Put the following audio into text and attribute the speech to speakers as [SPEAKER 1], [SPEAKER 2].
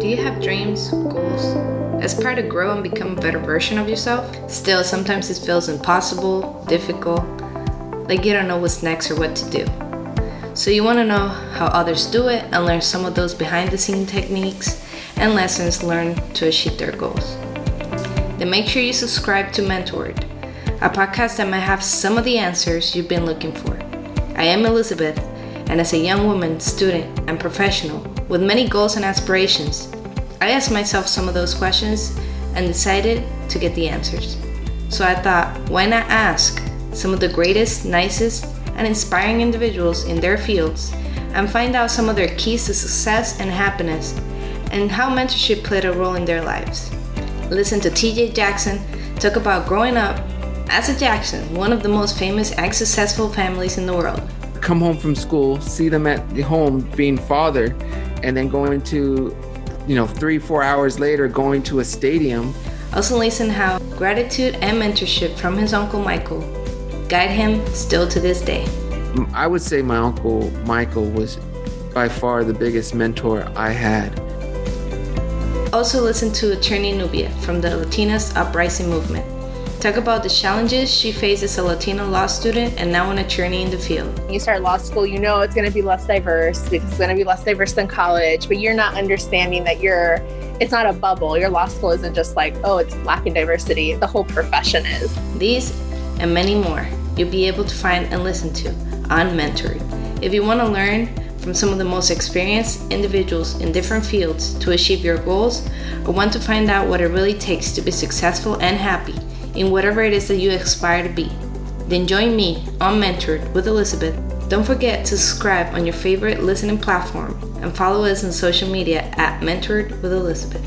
[SPEAKER 1] Do you have dreams, goals? Aspire to grow and become a better version of yourself? Still, sometimes it feels impossible, difficult, like you don't know what's next or what to do. So, you want to know how others do it and learn some of those behind the scene techniques and lessons learned to achieve their goals. Then make sure you subscribe to Mentored, a podcast that might have some of the answers you've been looking for. I am Elizabeth, and as a young woman, student, and professional with many goals and aspirations, I asked myself some of those questions and decided to get the answers. So I thought, why not ask some of the greatest, nicest, and inspiring individuals in their fields and find out some of their keys to success and happiness and how mentorship played a role in their lives. Listen to TJ Jackson talk about growing up as a Jackson, one of the most famous and successful families in the world.
[SPEAKER 2] Come home from school, see them at the home being father, and then going to, you know, three, four hours later, going to a stadium.
[SPEAKER 1] Also, listen how gratitude and mentorship from his uncle Michael guide him still to this day.
[SPEAKER 2] I would say my uncle Michael was by far the biggest mentor I had.
[SPEAKER 1] Also, listen to attorney Nubia from the Latinas Uprising Movement. Talk about the challenges she faced as a Latino law student and now an attorney in the field.
[SPEAKER 3] When You start law school, you know it's going to be less diverse because it's going to be less diverse than college, but you're not understanding that you're it's not a bubble. Your law school isn't just like, oh, it's lacking diversity. The whole profession is.
[SPEAKER 1] These and many more you'll be able to find and listen to on Mentored. If you want to learn from some of the most experienced individuals in different fields to achieve your goals, or want to find out what it really takes to be successful and happy in whatever it is that you aspire to be, then join me on Mentored with Elizabeth. Don't forget to subscribe on your favorite listening platform and follow us on social media at Mentored with Elizabeth.